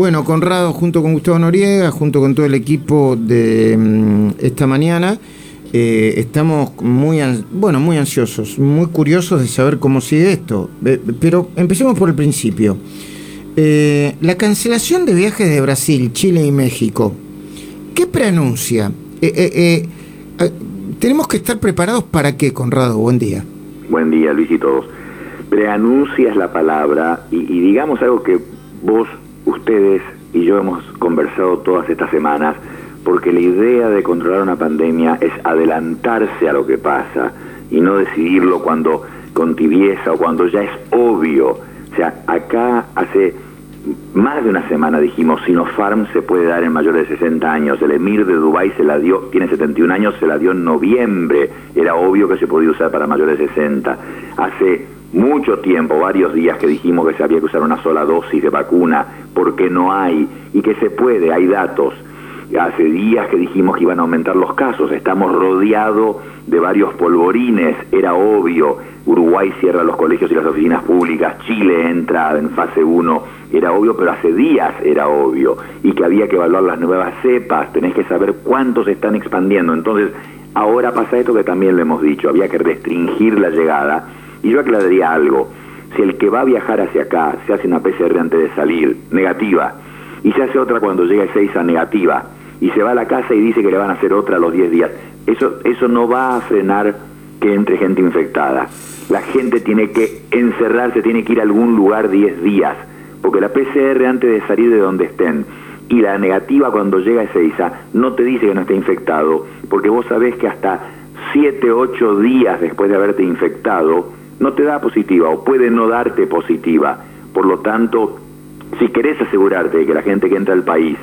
Bueno, Conrado, junto con Gustavo Noriega, junto con todo el equipo de mm, esta mañana, eh, estamos muy, bueno, muy ansiosos, muy curiosos de saber cómo sigue esto. pero empecemos por el principio. Eh, la cancelación de viajes de Brasil, Chile y México, ¿qué preanuncia? Eh, ¿Tenemos que estar preparados para qué, Conrado? Buen día. Buen día, Luis y todos. Preanuncia es la palabra y digamos algo que vos ustedes y yo hemos conversado todas estas semanas porque la idea de controlar una pandemia es adelantarse a lo que pasa y no decidirlo cuando con tibieza o cuando ya es obvio. O sea, acá hace más de una semana dijimos, Sinopharm se puede dar en mayores de 60 años. El emir de Dubái se la dio, tiene 71 años, se la dio en noviembre. Era obvio que se podía usar para mayores de 60. Hace mucho tiempo, varios días que dijimos que se había que usar una sola dosis de vacuna, porque no hay, y que se puede, hay datos. Hace días que dijimos que iban a aumentar los casos, estamos rodeados de varios polvorines, era obvio, Uruguay cierra los colegios y las oficinas públicas, Chile entra en fase 1, era obvio, pero hace días era obvio, y que había que evaluar las nuevas cepas, tenés que saber cuántos se están expandiendo, entonces ahora pasa esto que también le hemos dicho, había que restringir la llegada, y yo aclararía algo. Si el que va a viajar hacia acá se hace una PCR antes de salir, negativa, y se hace otra cuando llega a negativa, y se va a la casa y dice que le van a hacer otra a los 10 días, eso, eso no va a frenar que entre gente infectada. La gente tiene que encerrarse, tiene que ir a algún lugar 10 días, porque la PCR antes de salir de donde estén y la negativa cuando llega a Ezeiza no te dice que no está infectado, porque vos sabés que hasta 7, 8 días después de haberte infectado, no te da positiva o puede no darte positiva. Por lo tanto, si querés asegurarte de que la gente que entra al país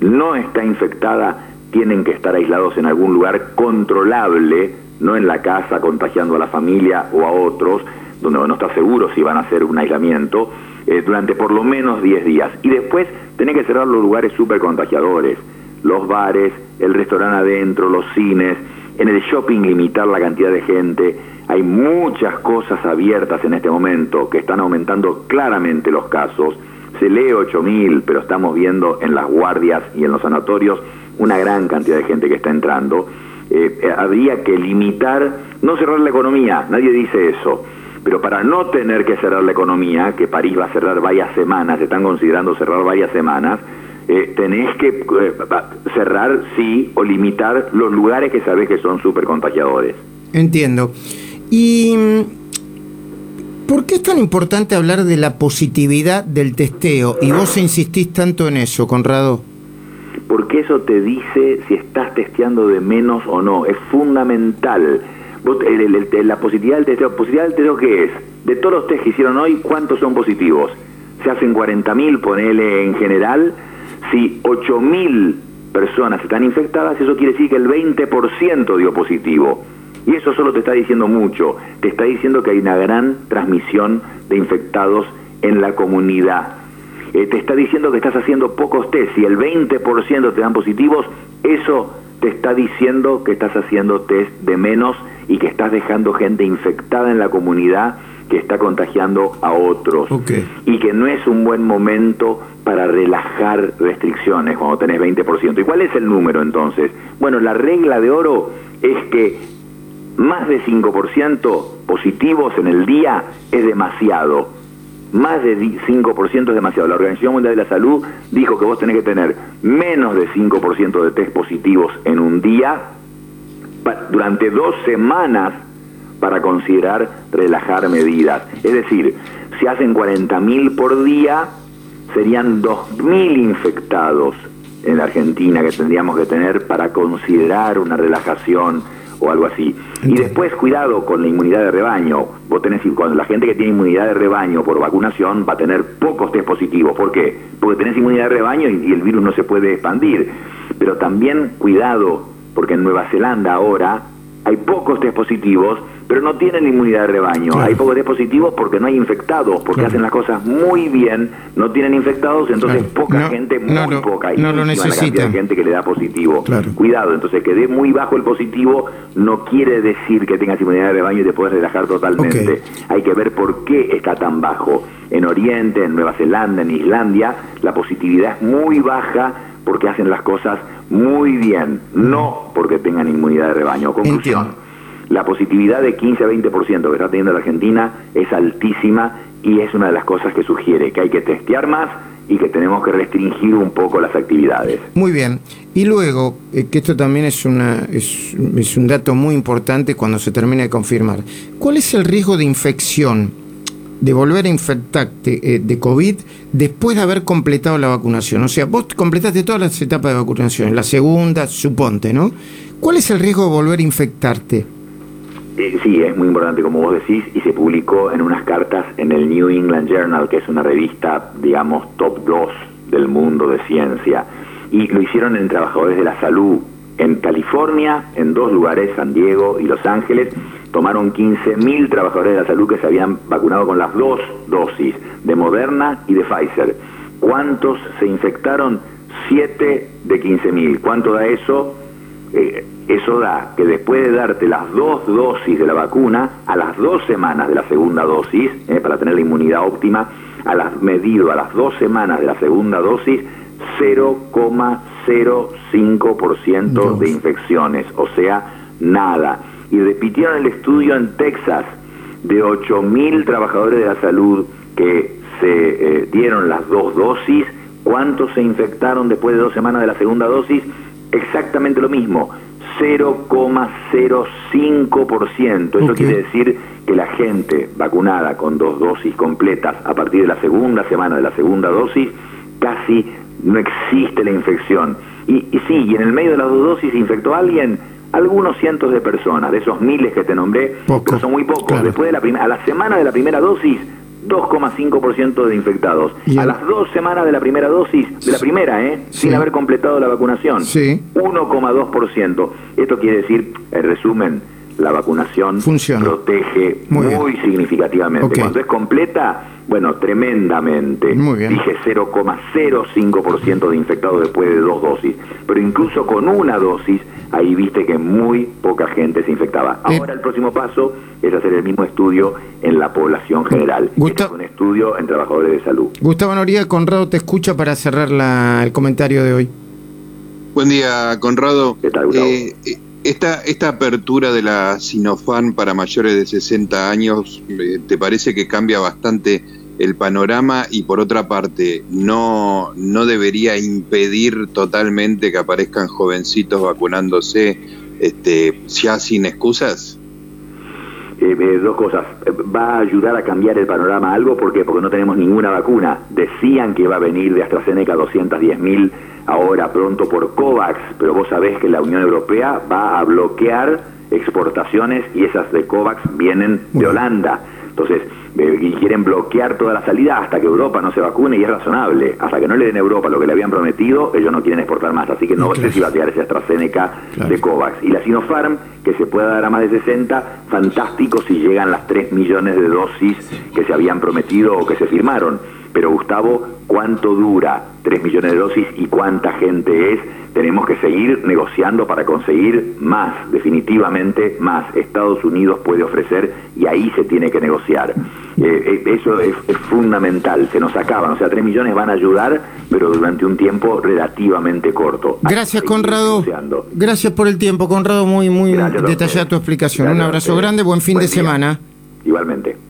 no está infectada, tienen que estar aislados en algún lugar controlable, no en la casa contagiando a la familia o a otros, donde no está seguro si van a hacer un aislamiento, eh, durante por lo menos 10 días. Y después tenés que cerrar los lugares súper contagiadores, los bares, el restaurante adentro, los cines, en el shopping limitar la cantidad de gente, hay muchas cosas abiertas en este momento que están aumentando claramente los casos. Se lee 8.000, pero estamos viendo en las guardias y en los sanatorios una gran cantidad de gente que está entrando. Eh, eh, habría que limitar, no cerrar la economía, nadie dice eso, pero para no tener que cerrar la economía, que París va a cerrar varias semanas, están considerando cerrar varias semanas, eh, tenés que cerrar, sí, o limitar los lugares que sabés que son súper contagiadores. Entiendo. ¿Y por qué es tan importante hablar de la positividad del testeo? Y vos insistís tanto en eso, Conrado. Porque eso te dice si estás testeando de menos o no. Es fundamental. la positividad del testeo, ¿positividad del testeo qué es? De todos los test que hicieron hoy, ¿cuántos son positivos? Se hacen 40.000, ponele en general. Si 8.000 personas están infectadas, eso quiere decir que el 20% dio positivo. Y eso solo te está diciendo mucho, te está diciendo que hay una gran transmisión de infectados en la comunidad. Eh, te está diciendo que estás haciendo pocos test. Si el 20% te dan positivos, eso te está diciendo que estás haciendo test de menos y que estás dejando gente infectada en la comunidad que está contagiando a otros. Y que no es un buen momento para relajar restricciones cuando tenés 20%. ¿Y cuál es el número entonces? Bueno, la regla de oro es que más de 5% positivos en el día es demasiado. Más de 5% es demasiado. La Organización Mundial de la Salud dijo que vos tenés que tener menos de 5% de test positivos en un día durante dos semanas para considerar relajar medidas. Es decir, si hacen 40.000 por día, serían 2.000 infectados en la Argentina que tendríamos que tener para considerar una relajación o algo así. Y después, cuidado con la inmunidad de rebaño. Vos tenés, cuando la gente que tiene inmunidad de rebaño por vacunación va a tener pocos test positivos. ¿Por qué? Porque tenés inmunidad de rebaño y, el virus no se puede expandir. Pero también cuidado, porque en Nueva Zelanda ahora hay pocos test positivos, pero no tienen inmunidad de rebaño. Hay pocos test positivos porque no hay infectados, porque hacen las cosas muy bien, no tienen infectados, entonces poca gente, muy poca, no lo necesita. de gente que le da positivo. Cuidado, entonces que dé muy bajo el positivo no quiere decir que tengas inmunidad de rebaño y te puedes relajar totalmente. Hay que ver por qué está tan bajo. En Oriente, en Nueva Zelanda, en Islandia, la positividad es muy baja porque hacen las cosas muy bien, no porque tengan inmunidad de rebaño. Conclusión, la positividad de 15 a 20% que está teniendo la Argentina es altísima y es una de las cosas que sugiere que hay que testear más y que tenemos que restringir un poco las actividades. Muy bien. Y luego, eh, que esto también es, una, es, un dato muy importante cuando se termina de confirmar, ¿cuál es el riesgo de infección? de volver a infectarte eh, de COVID después de haber completado la vacunación. O sea, vos completaste todas las etapas de vacunación, la segunda, suponte, ¿no? ¿Cuál es el riesgo de volver a infectarte? Eh, sí, es muy importante, como vos decís, y se publicó en unas cartas en el New England Journal, que es una revista, digamos, top 2 del mundo de ciencia. Y lo hicieron en trabajadores de la salud en California, en dos lugares, San Diego y Los Ángeles, tomaron 15.000 trabajadores de la salud que se habían vacunado con las dos dosis, de Moderna y de Pfizer. ¿Cuántos se infectaron? 7 de 15.000. ¿Cuánto da eso? Eh, eso da que después de darte las dos dosis de la vacuna, a las dos semanas de la segunda dosis, eh, para tener la inmunidad óptima, a las, medido a las dos semanas de la segunda dosis, 0,05% de infecciones, o sea, nada. Y repitieron el estudio en Texas de 8.000 trabajadores de la salud que se eh, dieron las dos dosis, ¿cuántos se infectaron después de dos semanas de la segunda dosis? Exactamente lo mismo, 0,05%. Eso quiere decir que la gente vacunada con dos dosis completas a partir de la segunda semana de la segunda dosis, casi no existe la infección. Y, y sí, y en el medio de las dos dosis se infectó alguien, algunos cientos de personas, de esos miles que te nombré, pero son muy pocos. Después de la a la semana de la primera dosis, 2,5% de infectados. A las dos semanas de la primera dosis, de la primera, ¿eh? sin haber completado la vacunación, 1,2%. Esto quiere decir, en resumen, la vacunación protege muy, significativamente. Cuando es completa, bueno, tremendamente. Dije 0,05% de infectados después de dos dosis. Pero incluso con una dosis, ahí viste que muy poca gente se infectaba. Eh. Ahora el próximo paso es hacer el mismo estudio en la población general. Este es un estudio en trabajadores de salud. Gustavo Noriega, Conrado te escucha para cerrar el comentario de hoy. Buen día, Conrado. ¿Qué tal, Gustavo? Eh, eh, esta, esta apertura de la Sinofan para mayores de 60 años, ¿te parece que cambia bastante el panorama y por otra parte no, no debería impedir totalmente que aparezcan jovencitos vacunándose este, ya sin excusas? Eh, eh, dos cosas. ¿Va a ayudar a cambiar el panorama algo? ¿Por qué? Porque no tenemos ninguna vacuna. Decían que iba a venir de AstraZeneca 210 mil ahora pronto por COVAX, pero vos sabés que la Unión Europea va a bloquear exportaciones y esas de COVAX vienen de Holanda. Entonces, y quieren bloquear toda la salida hasta que Europa no se vacune y es razonable. Hasta que no le den a Europa lo que le habían prometido, ellos no quieren exportar más. Así que no sé si va a quedar esa AstraZeneca de COVAX. Y la Sinopharm, que se pueda dar a más de 60, fantástico si llegan las 3 millones de dosis que se habían prometido o que se firmaron. Pero Gustavo, ¿cuánto dura 3 millones de dosis y cuánta gente es? Tenemos que seguir negociando para conseguir más, definitivamente más. Estados Unidos puede ofrecer y ahí se tiene que negociar. Eh, eh, eso es, fundamental, se nos acaban, o sea, 3 millones van a ayudar, pero durante un tiempo relativamente corto. Gracias, Conrado. Gracias por el tiempo, Conrado, muy, muy detallada tu explicación. un abrazo grande, buen fin de semana. Igualmente.